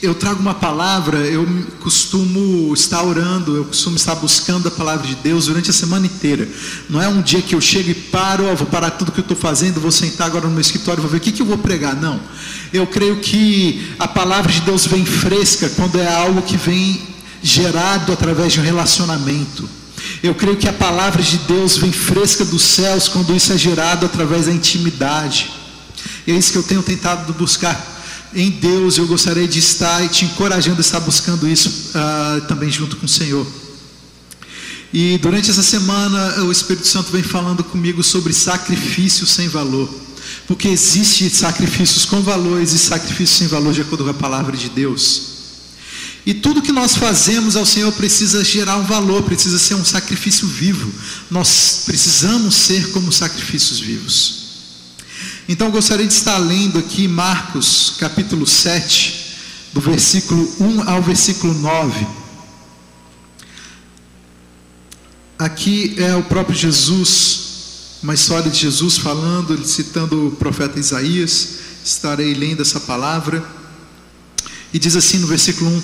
eu trago uma palavra, eu costumo estar orando, eu costumo estar buscando a palavra de Deus durante a semana inteira. Não é um dia que eu chego e paro, ó, vou parar tudo que eu estou fazendo, vou sentar agora no meu escritório, vou ver o que, que eu vou pregar. Não. Eu creio que a palavra de Deus vem fresca quando é algo que vem gerado através de um relacionamento. Eu creio que a palavra de Deus vem fresca dos céus quando isso é gerado através da intimidade. E é isso que eu tenho tentado buscar em Deus, eu gostaria de estar e te encorajando a estar buscando isso uh, também junto com o Senhor. E durante essa semana o Espírito Santo vem falando comigo sobre sacrifício sem valor. Porque existe sacrifícios com valor, existe sacrifício sem valor de acordo com a palavra de Deus. E tudo que nós fazemos ao Senhor precisa gerar um valor, precisa ser um sacrifício vivo. Nós precisamos ser como sacrifícios vivos. Então eu gostaria de estar lendo aqui Marcos capítulo 7, do versículo 1 ao versículo 9. Aqui é o próprio Jesus, uma história de Jesus falando, citando o profeta Isaías. Estarei lendo essa palavra. E diz assim no versículo 1: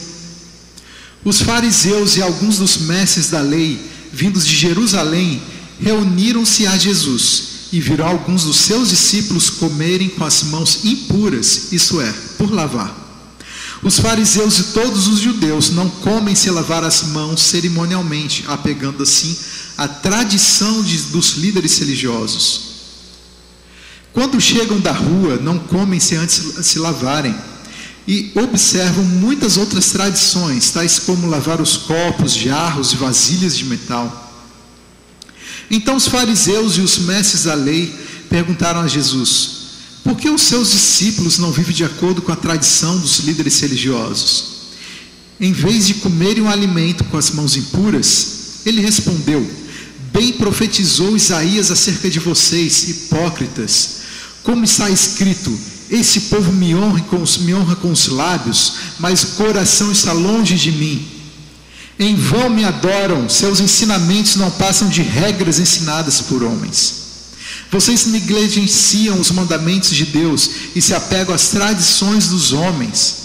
Os fariseus e alguns dos mestres da lei, vindos de Jerusalém, reuniram-se a Jesus e viram alguns dos seus discípulos comerem com as mãos impuras, isso é, por lavar. Os fariseus e todos os judeus não comem se lavar as mãos cerimonialmente, apegando assim a tradição de, dos líderes religiosos. Quando chegam da rua, não comem se antes se lavarem e observam muitas outras tradições, tais como lavar os copos, jarros e vasilhas de metal. Então os fariseus e os mestres da lei perguntaram a Jesus: por que os seus discípulos não vivem de acordo com a tradição dos líderes religiosos? Em vez de comerem um alimento com as mãos impuras, ele respondeu: Bem profetizou Isaías acerca de vocês, hipócritas. Como está escrito: Esse povo me honra com os, me honra com os lábios, mas o coração está longe de mim. Em vão me adoram, seus ensinamentos não passam de regras ensinadas por homens. Vocês negligenciam os mandamentos de Deus e se apegam às tradições dos homens.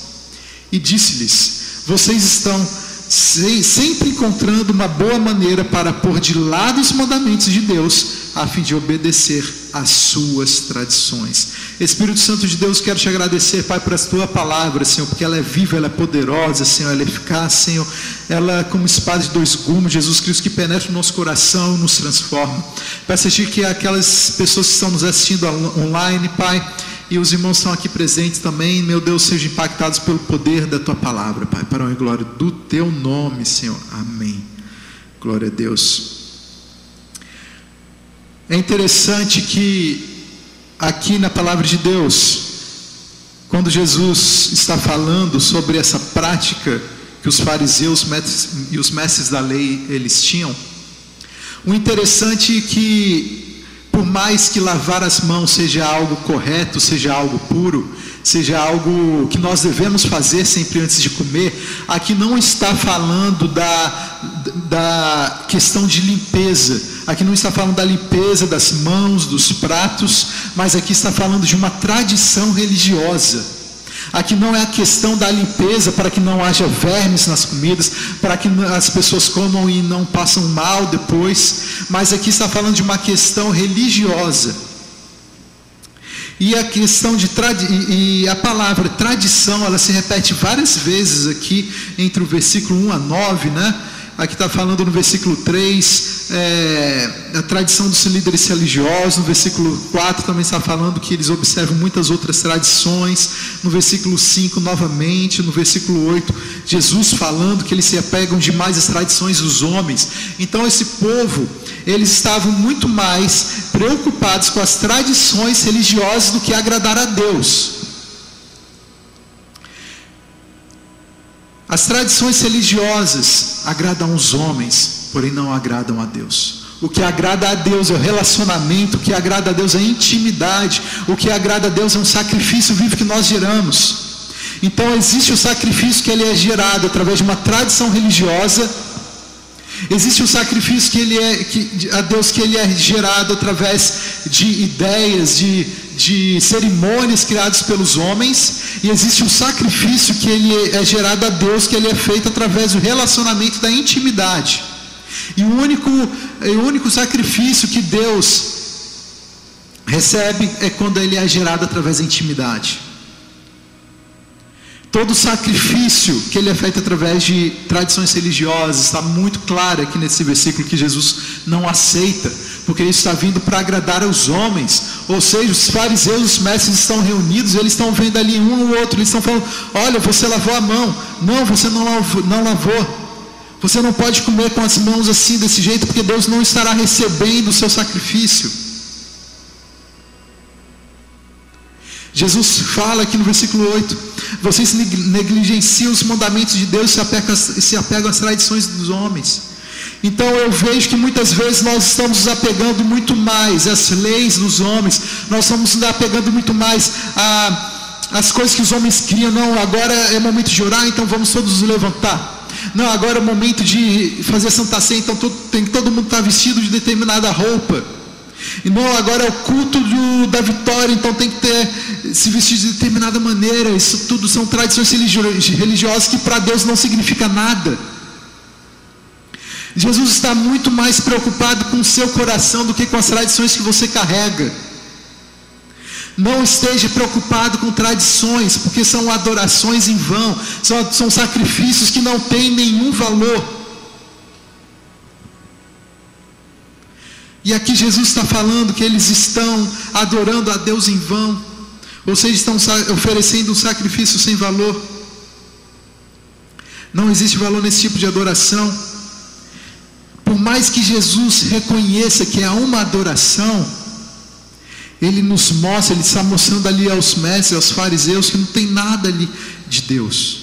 E disse-lhes: Vocês estão sempre encontrando uma boa maneira para pôr de lado os mandamentos de Deus, a fim de obedecer às suas tradições. Espírito Santo de Deus, quero te agradecer, Pai, por essa tua palavra, Senhor, porque ela é viva, ela é poderosa, Senhor, ela é eficaz, Senhor, ela é como espada de dois gumes, Jesus Cristo, que penetra o nosso coração, nos transforma. Peço a Ti que aquelas pessoas que estão nos assistindo online, Pai, e os irmãos estão aqui presentes também, meu Deus, sejam impactados pelo poder da tua palavra, Pai, para a glória do teu nome, Senhor. Amém. Glória a Deus. É interessante que aqui na palavra de Deus, quando Jesus está falando sobre essa prática que os fariseus e os mestres da lei eles tinham, o interessante é que por mais que lavar as mãos seja algo correto, seja algo puro, seja algo que nós devemos fazer sempre antes de comer, aqui não está falando da, da questão de limpeza, aqui não está falando da limpeza das mãos, dos pratos, mas aqui está falando de uma tradição religiosa. Aqui não é a questão da limpeza para que não haja vermes nas comidas, para que as pessoas comam e não passam mal depois, mas aqui está falando de uma questão religiosa. E a questão de e a palavra tradição, ela se repete várias vezes aqui entre o versículo 1 a 9, né? Aqui está falando no versículo 3, é, a tradição dos líderes religiosos. No versículo 4 também está falando que eles observam muitas outras tradições. No versículo 5, novamente. No versículo 8, Jesus falando que eles se apegam demais às tradições dos homens. Então, esse povo, eles estavam muito mais preocupados com as tradições religiosas do que agradar a Deus. As tradições religiosas agradam os homens, porém não agradam a Deus. O que agrada a Deus é o relacionamento, o que agrada a Deus é a intimidade, o que agrada a Deus é um sacrifício vivo que nós geramos. Então existe o sacrifício que ele é gerado através de uma tradição religiosa, existe o sacrifício que ele é que, a Deus que ele é gerado através de ideias, de, de cerimônias criadas pelos homens, e existe um sacrifício que ele é gerado a Deus, que ele é feito através do relacionamento da intimidade. E o único, o único sacrifício que Deus recebe é quando ele é gerado através da intimidade. Todo sacrifício que ele é feito através de tradições religiosas está muito claro aqui nesse versículo que Jesus não aceita, porque ele está vindo para agradar aos homens. Ou seja, os fariseus, os mestres estão reunidos, eles estão vendo ali um ou outro, eles estão falando: Olha, você lavou a mão. Não, você não lavou. Não lavou. Você não pode comer com as mãos assim, desse jeito, porque Deus não estará recebendo o seu sacrifício. Jesus fala aqui no versículo 8: Vocês negligenciam os mandamentos de Deus e se apegam às tradições dos homens. Então eu vejo que muitas vezes nós estamos nos apegando muito mais às leis dos homens, nós estamos nos apegando muito mais às coisas que os homens criam. Não, agora é momento de orar, então vamos todos nos levantar. Não, agora é momento de fazer Santa Ceia, então todo, tem todo mundo estar vestido de determinada roupa. E não, agora é o culto do, da vitória, então tem que ter se vestir de determinada maneira. Isso tudo são tradições religiosas que para Deus não significa nada. Jesus está muito mais preocupado com o seu coração do que com as tradições que você carrega. Não esteja preocupado com tradições, porque são adorações em vão, são, são sacrifícios que não têm nenhum valor. E aqui Jesus está falando que eles estão adorando a Deus em vão, ou seja, estão oferecendo um sacrifício sem valor. Não existe valor nesse tipo de adoração. Por mais que Jesus reconheça que é uma adoração, ele nos mostra, ele está mostrando ali aos mestres, aos fariseus, que não tem nada ali de Deus.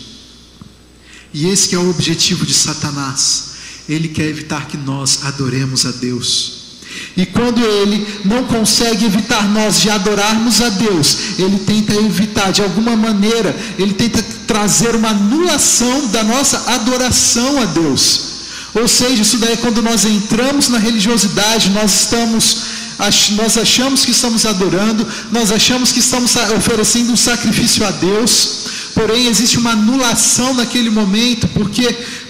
E esse é o objetivo de Satanás. Ele quer evitar que nós adoremos a Deus. E quando ele não consegue evitar nós de adorarmos a Deus, ele tenta evitar de alguma maneira, ele tenta trazer uma anulação da nossa adoração a Deus. Ou seja, isso daí é quando nós entramos na religiosidade, nós estamos nós achamos que estamos adorando, nós achamos que estamos oferecendo um sacrifício a Deus, porém existe uma anulação naquele momento, porque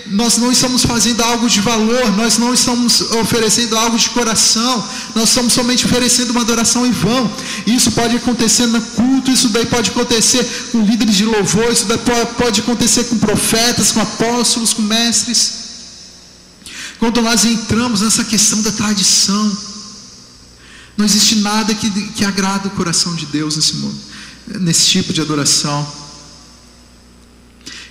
nós não estamos fazendo algo de valor, nós não estamos oferecendo algo de coração, nós estamos somente oferecendo uma adoração em vão. Isso pode acontecer no culto, isso daí pode acontecer com líderes de louvor, isso daí pode acontecer com profetas, com apóstolos, com mestres. Quando nós entramos nessa questão da tradição, não existe nada que, que agrada o coração de Deus nesse mundo, nesse tipo de adoração.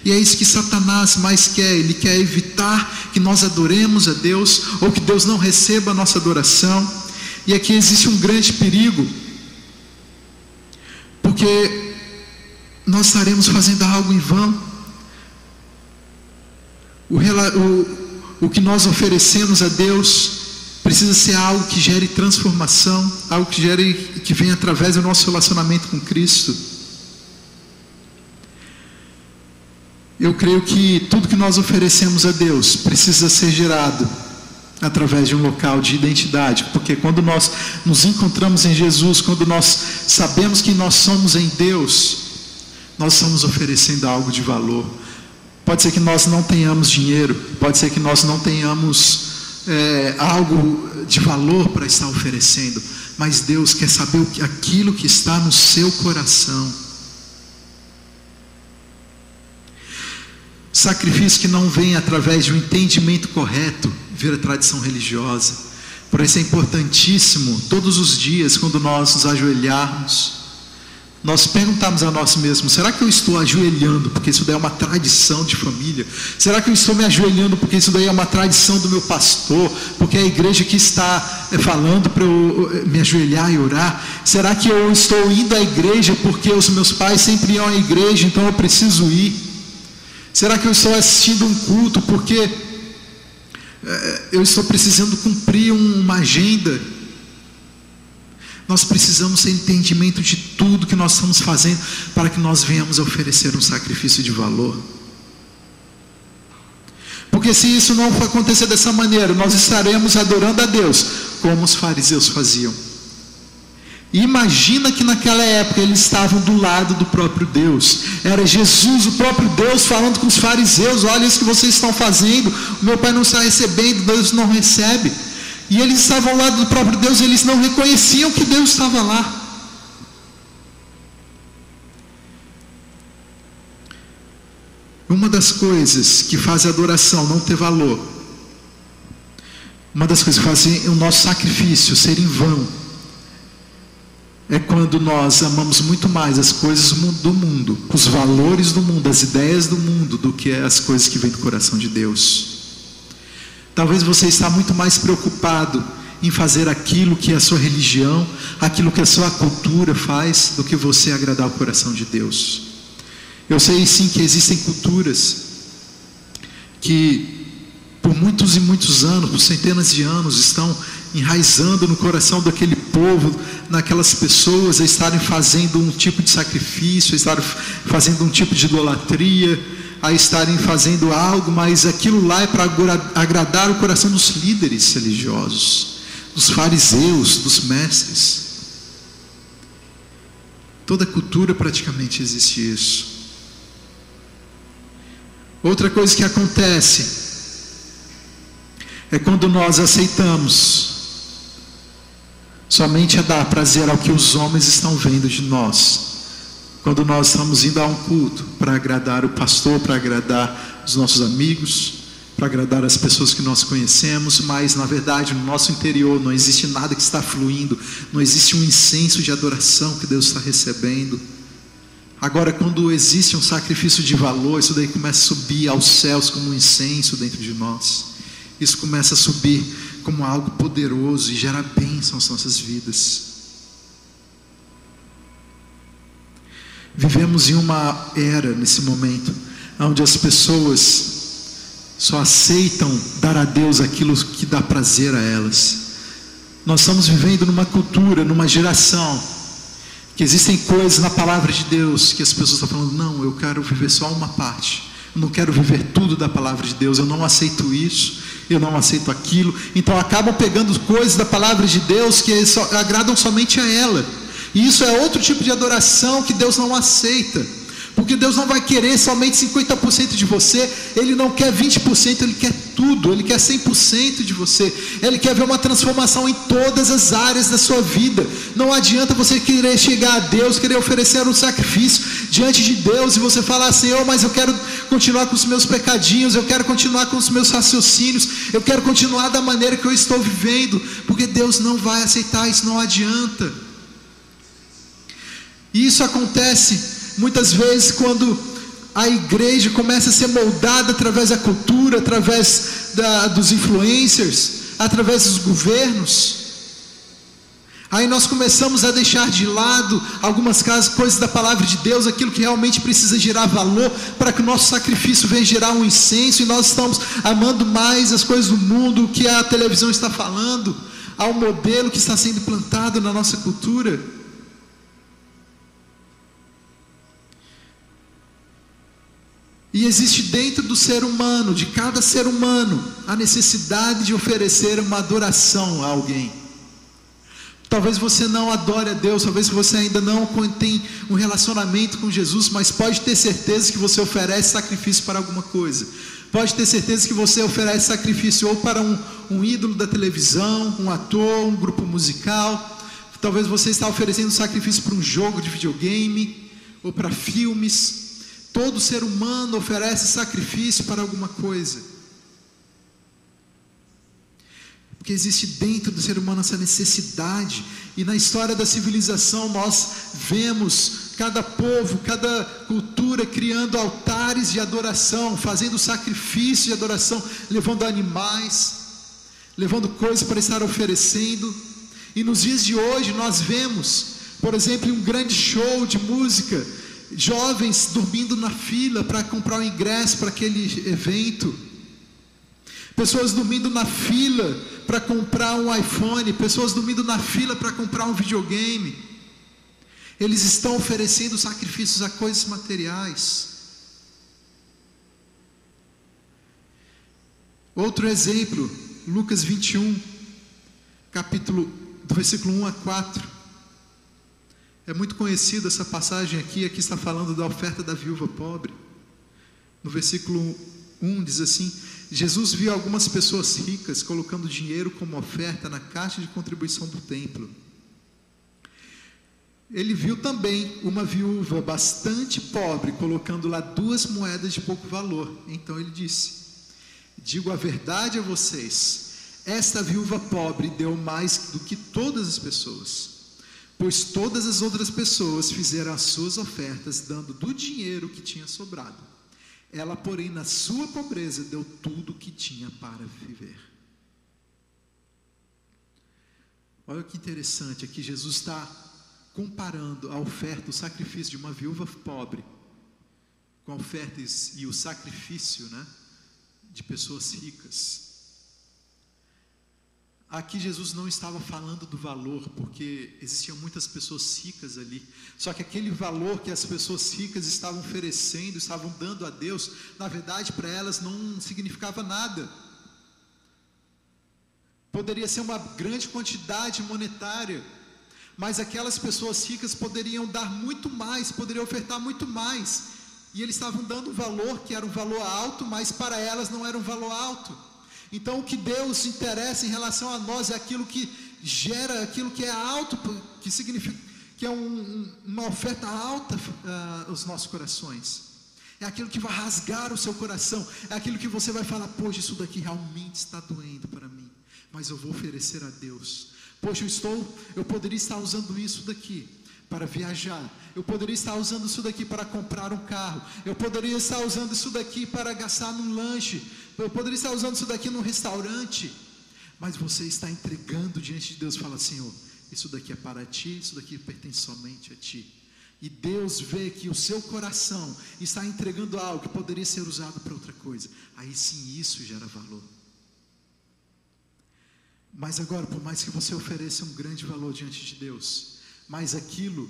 E é isso que Satanás mais quer, ele quer evitar que nós adoremos a Deus ou que Deus não receba a nossa adoração. E aqui existe um grande perigo, porque nós estaremos fazendo algo em vão. O, o, o que nós oferecemos a Deus precisa ser algo que gere transformação, algo que gere que venha através do nosso relacionamento com Cristo. Eu creio que tudo que nós oferecemos a Deus precisa ser gerado através de um local de identidade, porque quando nós nos encontramos em Jesus, quando nós sabemos que nós somos em Deus, nós estamos oferecendo algo de valor. Pode ser que nós não tenhamos dinheiro, pode ser que nós não tenhamos é, algo de valor para estar oferecendo, mas Deus quer saber aquilo que está no seu coração. Sacrifício que não vem através de um entendimento correto, vira tradição religiosa. Por isso é importantíssimo, todos os dias, quando nós nos ajoelharmos, nós perguntamos a nós mesmos: será que eu estou ajoelhando porque isso daí é uma tradição de família? Será que eu estou me ajoelhando porque isso daí é uma tradição do meu pastor? Porque é a igreja que está eh, falando para eu eh, me ajoelhar e orar? Será que eu estou indo à igreja porque os meus pais sempre iam à igreja, então eu preciso ir? Será que eu estou assistindo um culto porque eh, eu estou precisando cumprir uma agenda? Nós precisamos ter entendimento de tudo que nós estamos fazendo para que nós venhamos a oferecer um sacrifício de valor. Porque se isso não for acontecer dessa maneira, nós estaremos adorando a Deus como os fariseus faziam. Imagina que naquela época eles estavam do lado do próprio Deus. Era Jesus, o próprio Deus, falando com os fariseus: Olha isso que vocês estão fazendo. O meu pai não está recebendo, Deus não recebe. E eles estavam ao lado do próprio Deus, eles não reconheciam que Deus estava lá. Uma das coisas que faz a adoração não ter valor, uma das coisas que fazem o nosso sacrifício ser em vão, é quando nós amamos muito mais as coisas do mundo, os valores do mundo, as ideias do mundo, do que as coisas que vêm do coração de Deus. Talvez você está muito mais preocupado em fazer aquilo que a sua religião, aquilo que a sua cultura faz, do que você agradar o coração de Deus. Eu sei sim que existem culturas que por muitos e muitos anos, por centenas de anos, estão enraizando no coração daquele povo, naquelas pessoas, a estarem fazendo um tipo de sacrifício, a estarem fazendo um tipo de idolatria, a estarem fazendo algo, mas aquilo lá é para agradar o coração dos líderes religiosos, dos fariseus, dos mestres. Toda cultura praticamente existe isso. Outra coisa que acontece é quando nós aceitamos somente a dar prazer ao que os homens estão vendo de nós. Quando nós estamos indo a um culto para agradar o pastor, para agradar os nossos amigos, para agradar as pessoas que nós conhecemos, mas na verdade no nosso interior não existe nada que está fluindo, não existe um incenso de adoração que Deus está recebendo. Agora, quando existe um sacrifício de valor, isso daí começa a subir aos céus como um incenso dentro de nós. Isso começa a subir como algo poderoso e gera bênção às nossas vidas. Vivemos em uma era, nesse momento, onde as pessoas só aceitam dar a Deus aquilo que dá prazer a elas. Nós estamos vivendo numa cultura, numa geração, que existem coisas na palavra de Deus que as pessoas estão falando, não, eu quero viver só uma parte, eu não quero viver tudo da palavra de Deus, eu não aceito isso, eu não aceito aquilo. Então acabam pegando coisas da palavra de Deus que agradam somente a ela. E isso é outro tipo de adoração que Deus não aceita. Porque Deus não vai querer somente 50% de você, Ele não quer 20%, Ele quer tudo, Ele quer 100% de você, Ele quer ver uma transformação em todas as áreas da sua vida. Não adianta você querer chegar a Deus, querer oferecer um sacrifício diante de Deus e você falar, Senhor, mas eu quero continuar com os meus pecadinhos, eu quero continuar com os meus raciocínios, eu quero continuar da maneira que eu estou vivendo, porque Deus não vai aceitar isso, não adianta. E isso acontece muitas vezes quando a igreja começa a ser moldada através da cultura, através da, dos influencers, através dos governos. Aí nós começamos a deixar de lado algumas coisas da palavra de Deus, aquilo que realmente precisa gerar valor, para que o nosso sacrifício venha gerar um incenso, e nós estamos amando mais as coisas do mundo, o que a televisão está falando, ao modelo que está sendo plantado na nossa cultura. E existe dentro do ser humano, de cada ser humano, a necessidade de oferecer uma adoração a alguém. Talvez você não adore a Deus, talvez você ainda não tem um relacionamento com Jesus, mas pode ter certeza que você oferece sacrifício para alguma coisa. Pode ter certeza que você oferece sacrifício ou para um, um ídolo da televisão, um ator, um grupo musical. Talvez você está oferecendo sacrifício para um jogo de videogame ou para filmes. Todo ser humano oferece sacrifício para alguma coisa. Porque existe dentro do ser humano essa necessidade. E na história da civilização nós vemos cada povo, cada cultura criando altares de adoração, fazendo sacrifício de adoração, levando animais, levando coisas para estar oferecendo. E nos dias de hoje nós vemos, por exemplo, um grande show de música jovens dormindo na fila para comprar o ingresso para aquele evento, pessoas dormindo na fila para comprar um iPhone, pessoas dormindo na fila para comprar um videogame. Eles estão oferecendo sacrifícios a coisas materiais. Outro exemplo, Lucas 21, capítulo do versículo 1 a 4. É muito conhecida essa passagem aqui, aqui está falando da oferta da viúva pobre. No versículo 1 diz assim: Jesus viu algumas pessoas ricas colocando dinheiro como oferta na caixa de contribuição do templo. Ele viu também uma viúva bastante pobre colocando lá duas moedas de pouco valor. Então ele disse: Digo a verdade a vocês, esta viúva pobre deu mais do que todas as pessoas pois todas as outras pessoas fizeram as suas ofertas, dando do dinheiro que tinha sobrado. Ela, porém, na sua pobreza, deu tudo o que tinha para viver. Olha que interessante, aqui Jesus está comparando a oferta, o sacrifício de uma viúva pobre, com a oferta e o sacrifício né, de pessoas ricas. Aqui Jesus não estava falando do valor, porque existiam muitas pessoas ricas ali. Só que aquele valor que as pessoas ricas estavam oferecendo, estavam dando a Deus, na verdade para elas não significava nada. Poderia ser uma grande quantidade monetária, mas aquelas pessoas ricas poderiam dar muito mais, poderiam ofertar muito mais. E eles estavam dando um valor que era um valor alto, mas para elas não era um valor alto. Então, o que Deus interessa em relação a nós é aquilo que gera, aquilo que é alto, que significa que é um, uma oferta alta uh, aos nossos corações. É aquilo que vai rasgar o seu coração. É aquilo que você vai falar: Poxa, isso daqui realmente está doendo para mim. Mas eu vou oferecer a Deus. Poxa, eu estou, eu poderia estar usando isso daqui para viajar. Eu poderia estar usando isso daqui para comprar um carro. Eu poderia estar usando isso daqui para gastar num lanche. Eu poderia estar usando isso daqui num restaurante. Mas você está entregando diante de Deus, fala, Senhor, isso daqui é para ti, isso daqui pertence somente a ti. E Deus vê que o seu coração está entregando algo que poderia ser usado para outra coisa. Aí sim isso gera valor. Mas agora, por mais que você ofereça um grande valor diante de Deus, mas aquilo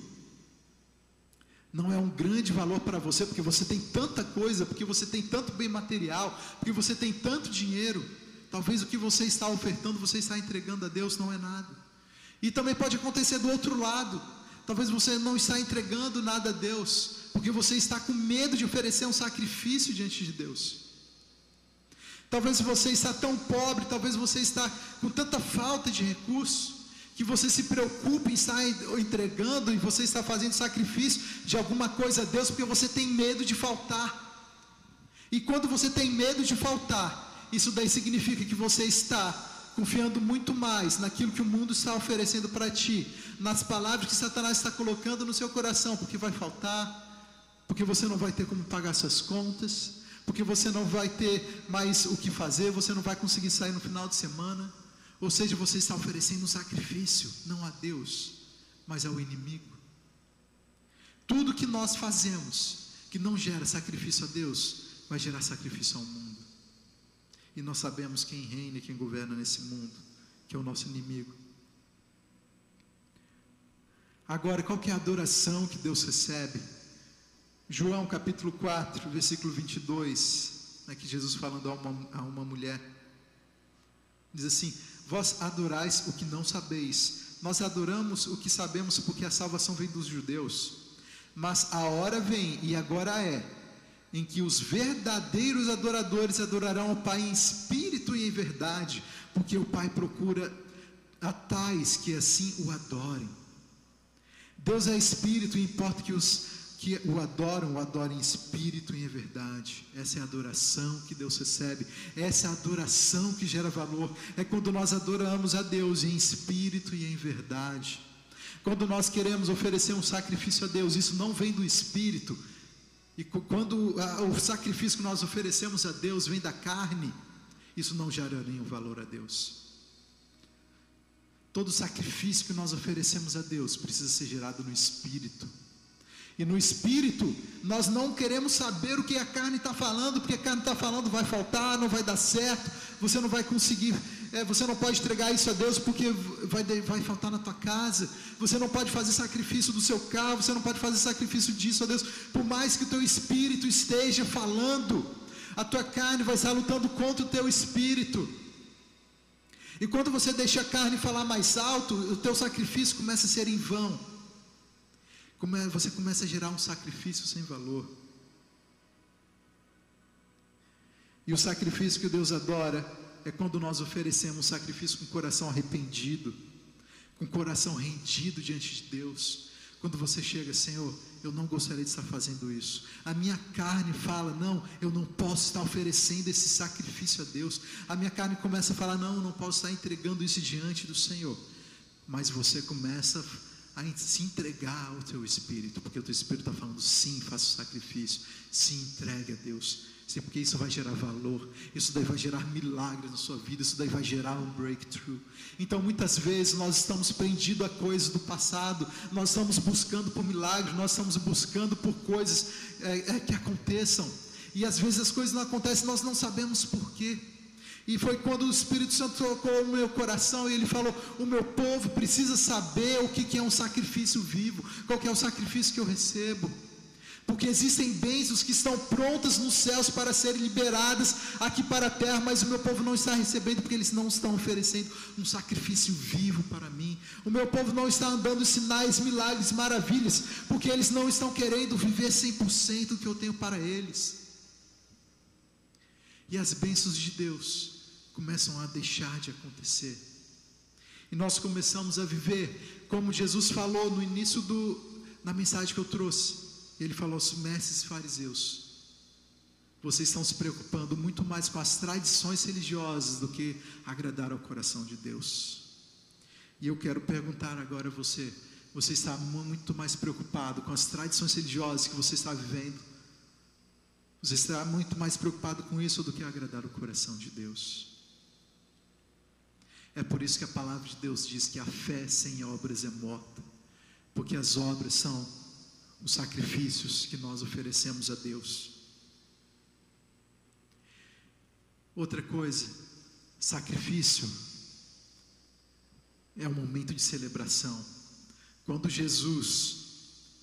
não é um grande valor para você, porque você tem tanta coisa, porque você tem tanto bem material, porque você tem tanto dinheiro. Talvez o que você está ofertando, você está entregando a Deus, não é nada. E também pode acontecer do outro lado. Talvez você não está entregando nada a Deus, porque você está com medo de oferecer um sacrifício diante de Deus. Talvez você está tão pobre, talvez você está com tanta falta de recursos, que você se preocupe em estar entregando e você está fazendo sacrifício de alguma coisa a Deus porque você tem medo de faltar. E quando você tem medo de faltar, isso daí significa que você está confiando muito mais naquilo que o mundo está oferecendo para ti, nas palavras que Satanás está colocando no seu coração, porque vai faltar, porque você não vai ter como pagar suas contas, porque você não vai ter mais o que fazer, você não vai conseguir sair no final de semana. Ou seja, você está oferecendo um sacrifício, não a Deus, mas ao inimigo. Tudo que nós fazemos que não gera sacrifício a Deus, vai gerar sacrifício ao mundo. E nós sabemos quem reina e quem governa nesse mundo, que é o nosso inimigo. Agora, qual que é a adoração que Deus recebe? João capítulo 4, versículo 22, né, que Jesus falando a uma, a uma mulher, diz assim: Vós adorais o que não sabeis. Nós adoramos o que sabemos porque a salvação vem dos judeus. Mas a hora vem, e agora é, em que os verdadeiros adoradores adorarão o Pai em espírito e em verdade, porque o Pai procura a tais que assim o adorem. Deus é espírito, e importa que os que o adoram, o adoram em espírito e em verdade. Essa é a adoração que Deus recebe. Essa é a adoração que gera valor. É quando nós adoramos a Deus em espírito e em verdade. Quando nós queremos oferecer um sacrifício a Deus, isso não vem do espírito. E quando o sacrifício que nós oferecemos a Deus vem da carne, isso não gera nenhum valor a Deus. Todo sacrifício que nós oferecemos a Deus precisa ser gerado no espírito. E no espírito, nós não queremos saber o que a carne está falando, porque a carne está falando vai faltar, não vai dar certo, você não vai conseguir, é, você não pode entregar isso a Deus porque vai, vai faltar na tua casa, você não pode fazer sacrifício do seu carro, você não pode fazer sacrifício disso a Deus, por mais que o teu espírito esteja falando, a tua carne vai estar lutando contra o teu espírito. E quando você deixa a carne falar mais alto, o teu sacrifício começa a ser em vão. Você começa a gerar um sacrifício sem valor. E o sacrifício que Deus adora é quando nós oferecemos um sacrifício com o coração arrependido, com o coração rendido diante de Deus. Quando você chega, Senhor, eu não gostaria de estar fazendo isso. A minha carne fala, não, eu não posso estar oferecendo esse sacrifício a Deus. A minha carne começa a falar, não, eu não posso estar entregando isso diante do Senhor. Mas você começa a se entregar ao teu espírito, porque o teu espírito está falando, sim, faça o sacrifício, sim, entregue a Deus. Sim, porque isso vai gerar valor, isso daí vai gerar milagres na sua vida, isso daí vai gerar um breakthrough. Então, muitas vezes nós estamos prendidos a coisas do passado, nós estamos buscando por milagres, nós estamos buscando por coisas é, é, que aconteçam, e às vezes as coisas não acontecem, nós não sabemos porquê. E foi quando o Espírito Santo tocou o meu coração e ele falou: O meu povo precisa saber o que é um sacrifício vivo, qual é o sacrifício que eu recebo porque existem bênçãos que estão prontas nos céus para serem liberadas aqui para a terra, mas o meu povo não está recebendo porque eles não estão oferecendo um sacrifício vivo para mim. O meu povo não está andando sinais, milagres, maravilhas, porque eles não estão querendo viver 100% do que eu tenho para eles. E as bênçãos de Deus começam a deixar de acontecer. E nós começamos a viver como Jesus falou no início do, da mensagem que eu trouxe ele falou aos mestres fariseus: vocês estão se preocupando muito mais com as tradições religiosas do que agradar ao coração de Deus. E eu quero perguntar agora a você: você está muito mais preocupado com as tradições religiosas que você está vivendo? Você está muito mais preocupado com isso do que agradar o coração de Deus? É por isso que a palavra de Deus diz que a fé sem obras é morta, porque as obras são os sacrifícios que nós oferecemos a Deus. Outra coisa, sacrifício é um momento de celebração. Quando Jesus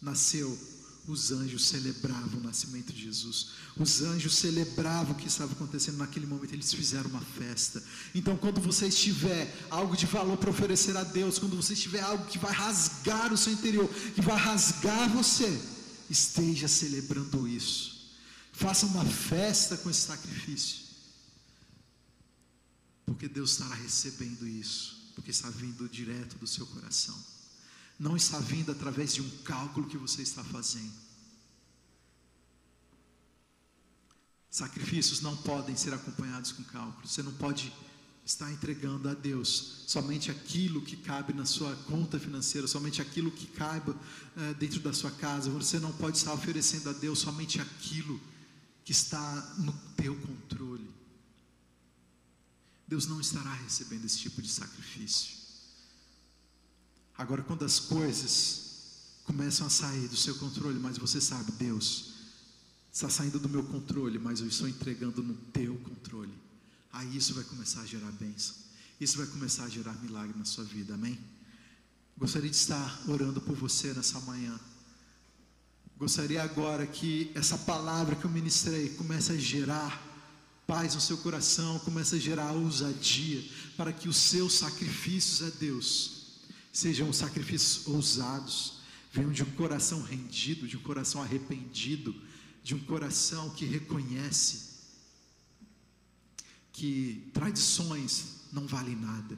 nasceu, os anjos celebravam o nascimento de Jesus. Os anjos celebravam o que estava acontecendo naquele momento. Eles fizeram uma festa. Então, quando você estiver algo de valor para oferecer a Deus, quando você estiver algo que vai rasgar o seu interior, que vai rasgar você, esteja celebrando isso. Faça uma festa com esse sacrifício. Porque Deus estará recebendo isso. Porque está vindo direto do seu coração não está vindo através de um cálculo que você está fazendo. Sacrifícios não podem ser acompanhados com cálculos. Você não pode estar entregando a Deus somente aquilo que cabe na sua conta financeira, somente aquilo que caiba é, dentro da sua casa. Você não pode estar oferecendo a Deus somente aquilo que está no teu controle. Deus não estará recebendo esse tipo de sacrifício. Agora, quando as coisas começam a sair do seu controle, mas você sabe, Deus, está saindo do meu controle, mas eu estou entregando no teu controle. Aí isso vai começar a gerar bênção. Isso vai começar a gerar milagre na sua vida, amém? Gostaria de estar orando por você nessa manhã. Gostaria agora que essa palavra que eu ministrei comece a gerar paz no seu coração, comece a gerar ousadia, para que os seus sacrifícios a Deus sejam sacrifícios ousados, venham de um coração rendido, de um coração arrependido, de um coração que reconhece que tradições não valem nada,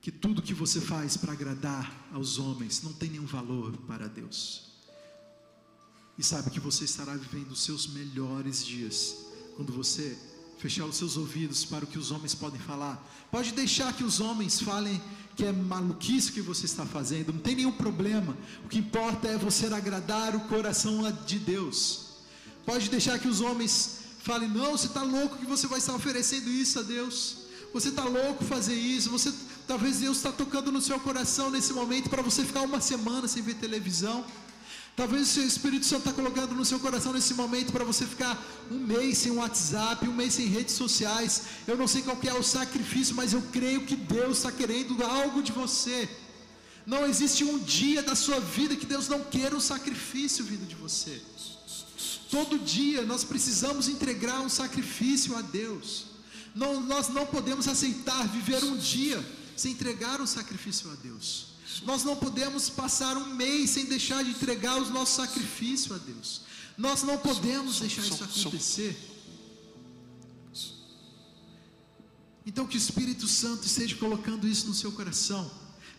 que tudo que você faz para agradar aos homens não tem nenhum valor para Deus. E sabe que você estará vivendo os seus melhores dias quando você fechar os seus ouvidos para o que os homens podem falar. Pode deixar que os homens falem que é maluquice que você está fazendo, não tem nenhum problema. O que importa é você agradar o coração de Deus. Pode deixar que os homens falem: não, você está louco que você vai estar oferecendo isso a Deus. Você está louco fazer isso. Você talvez Deus está tocando no seu coração nesse momento para você ficar uma semana sem ver televisão. Talvez o Espírito Santo está colocando no seu coração nesse momento para você ficar um mês sem WhatsApp, um mês sem redes sociais. Eu não sei qual é o sacrifício, mas eu creio que Deus está querendo algo de você. Não existe um dia da sua vida que Deus não queira um sacrifício vindo de você. Todo dia nós precisamos entregar um sacrifício a Deus. Não, nós não podemos aceitar viver um dia sem entregar um sacrifício a Deus. Nós não podemos passar um mês sem deixar de entregar os nossos sacrifícios a Deus. Nós não podemos deixar isso acontecer. Então que o Espírito Santo esteja colocando isso no seu coração,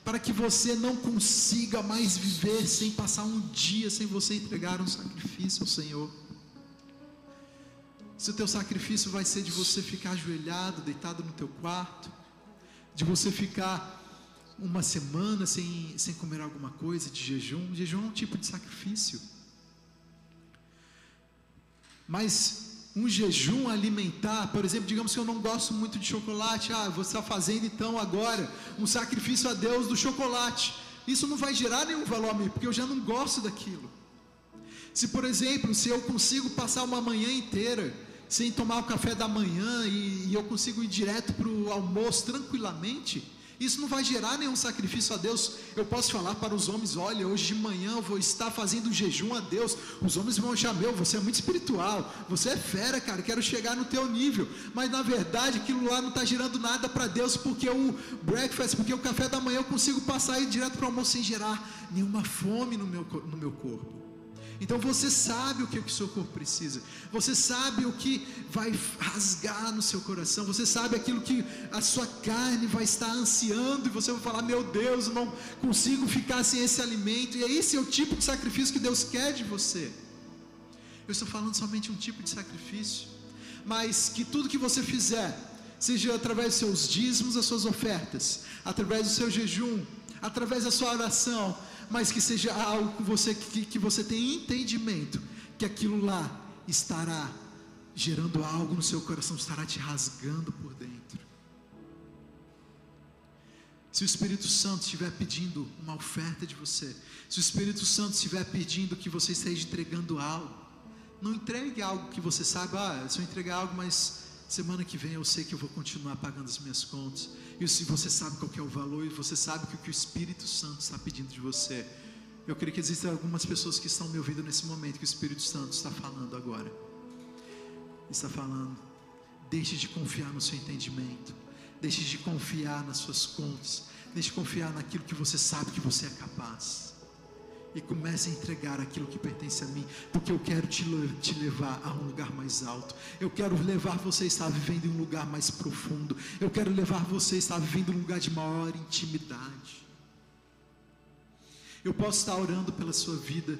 para que você não consiga mais viver sem passar um dia sem você entregar um sacrifício ao Senhor. Se o teu sacrifício vai ser de você ficar ajoelhado, deitado no teu quarto, de você ficar uma semana sem, sem comer alguma coisa, de jejum, jejum é um tipo de sacrifício. Mas um jejum alimentar, por exemplo, digamos que eu não gosto muito de chocolate, ah, você está fazendo então agora um sacrifício a Deus do chocolate. Isso não vai gerar nenhum valor a mim, porque eu já não gosto daquilo. Se, por exemplo, se eu consigo passar uma manhã inteira sem tomar o café da manhã e, e eu consigo ir direto para o almoço tranquilamente, isso não vai gerar nenhum sacrifício a Deus. Eu posso falar para os homens: olha, hoje de manhã eu vou estar fazendo um jejum a Deus. Os homens vão achar: meu, você é muito espiritual, você é fera, cara, quero chegar no teu nível. Mas na verdade, aquilo lá não está gerando nada para Deus, porque o breakfast, porque o café da manhã eu consigo passar e direto para o almoço sem gerar nenhuma fome no meu, no meu corpo. Então você sabe o que o seu corpo precisa, você sabe o que vai rasgar no seu coração, você sabe aquilo que a sua carne vai estar ansiando, e você vai falar: Meu Deus, eu não consigo ficar sem esse alimento, e esse é o tipo de sacrifício que Deus quer de você. Eu estou falando somente um tipo de sacrifício, mas que tudo que você fizer, seja através dos seus dízimos, das suas ofertas, através do seu jejum, através da sua oração, mas que seja algo que você, que, que você tenha entendimento, que aquilo lá estará gerando algo no seu coração, estará te rasgando por dentro. Se o Espírito Santo estiver pedindo uma oferta de você, se o Espírito Santo estiver pedindo que você esteja entregando algo, não entregue algo que você sabe, ah, se eu entregar algo, mas semana que vem eu sei que eu vou continuar pagando as minhas contas. E se você sabe qual é o valor e você sabe que o que o Espírito Santo está pedindo de você, eu creio que existem algumas pessoas que estão me ouvindo nesse momento que o Espírito Santo está falando agora. Está falando, deixe de confiar no seu entendimento, deixe de confiar nas suas contas, deixe de confiar naquilo que você sabe que você é capaz e comece a entregar aquilo que pertence a mim, porque eu quero te, te levar a um lugar mais alto. Eu quero levar você a estar vivendo em um lugar mais profundo. Eu quero levar você a estar vivendo em um lugar de maior intimidade. Eu posso estar orando pela sua vida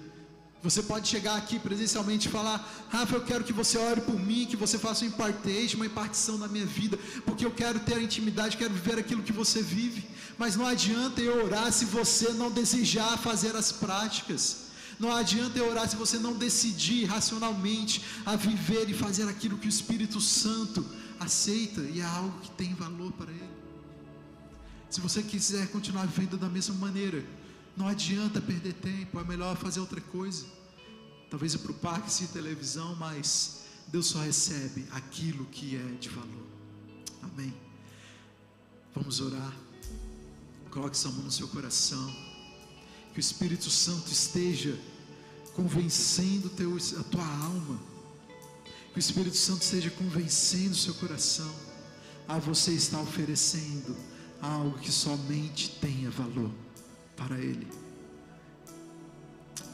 você pode chegar aqui presencialmente e falar: Rafa, eu quero que você ore por mim, que você faça um impartation, uma impartição na minha vida, porque eu quero ter a intimidade, quero viver aquilo que você vive. Mas não adianta eu orar se você não desejar fazer as práticas. Não adianta eu orar se você não decidir racionalmente a viver e fazer aquilo que o Espírito Santo aceita e é algo que tem valor para ele. Se você quiser continuar vivendo da mesma maneira, não adianta perder tempo, é melhor fazer outra coisa. Talvez ir para o parque assistir televisão, mas Deus só recebe aquilo que é de valor. Amém. Vamos orar. Coloque sua mão no seu coração. Que o Espírito Santo esteja convencendo teu, a tua alma. Que o Espírito Santo esteja convencendo o seu coração a você estar oferecendo algo que somente tenha valor para Ele.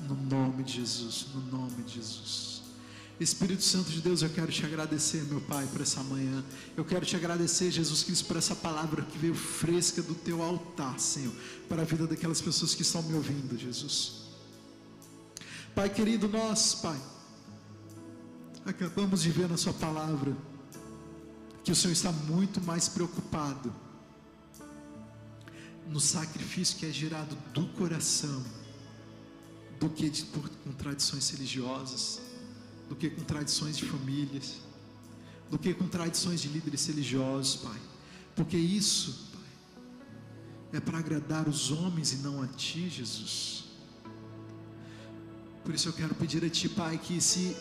No nome de Jesus, no nome de Jesus. Espírito Santo de Deus, eu quero te agradecer, meu Pai, por essa manhã. Eu quero te agradecer, Jesus Cristo, por essa palavra que veio fresca do teu altar, Senhor, para a vida daquelas pessoas que estão me ouvindo, Jesus. Pai querido, nós, Pai, acabamos de ver na Sua palavra que o Senhor está muito mais preocupado no sacrifício que é gerado do coração, do que de, por, com tradições religiosas, do que com tradições de famílias, do que com tradições de líderes religiosos, Pai. Porque isso, Pai, é para agradar os homens e não a Ti, Jesus. Por isso eu quero pedir a Ti, Pai, que se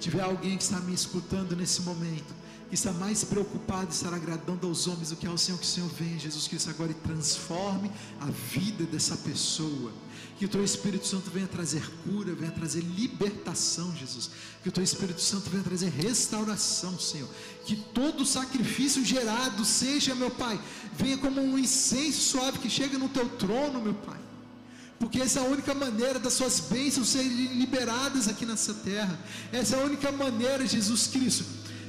tiver alguém que está me escutando nesse momento, está mais preocupado em estar agradando aos homens do que ao Senhor, que o Senhor venha, Jesus Cristo, agora e transforme a vida dessa pessoa. Que o teu Espírito Santo venha trazer cura, venha trazer libertação, Jesus. Que o teu Espírito Santo venha trazer restauração, Senhor. Que todo sacrifício gerado seja, meu Pai, venha como um incenso suave que chega no teu trono, meu Pai. Porque essa é a única maneira das suas bênçãos serem liberadas aqui nessa terra. Essa é a única maneira, Jesus Cristo,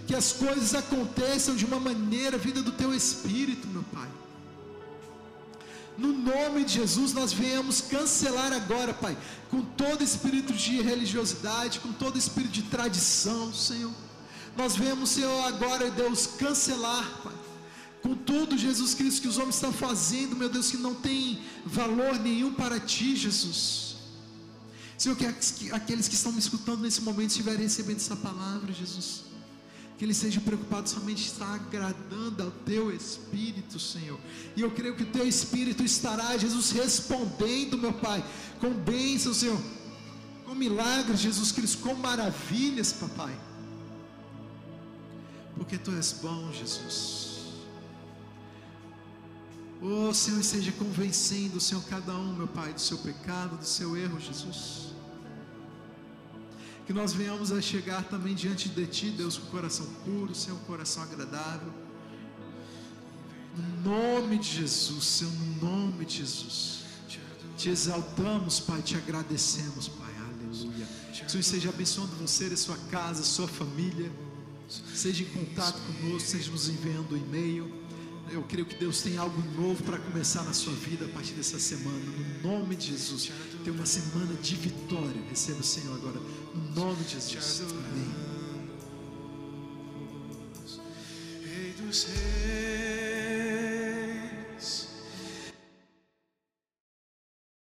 que as coisas aconteçam de uma maneira vida do teu Espírito, meu Pai. No nome de Jesus, nós venhamos cancelar agora, Pai, com todo espírito de religiosidade, com todo espírito de tradição, Senhor. Nós vemos, Senhor, agora, Deus, cancelar, Pai, com tudo, Jesus Cristo, que os homens estão fazendo, meu Deus, que não tem valor nenhum para Ti, Jesus. Senhor, que aqueles que estão me escutando nesse momento estiverem recebendo essa palavra, Jesus que ele seja preocupado somente estar agradando ao teu Espírito, Senhor. E eu creio que o teu Espírito estará, Jesus, respondendo, meu Pai, com bênçãos, Senhor, com milagres, Jesus Cristo, com maravilhas, papai. Porque tu és bom, Jesus. Oh, Senhor, esteja convencendo, Senhor, cada um, meu Pai, do seu pecado, do seu erro, Jesus que nós venhamos a chegar também diante de Ti, Deus, com o coração puro, Senhor, um coração agradável. No nome de Jesus, Senhor, no nome de Jesus. Te exaltamos, Pai, te agradecemos, Pai. Aleluia. Senhor esteja abençoando você, a sua casa, a sua família. Seja em contato conosco, seja nos enviando um e-mail. Eu creio que Deus tem algo novo para começar na sua vida a partir dessa semana. No nome de Jesus. Tem uma semana de vitória. Receba o Senhor agora. No nome de Jesus. Amém. Rei dos reis.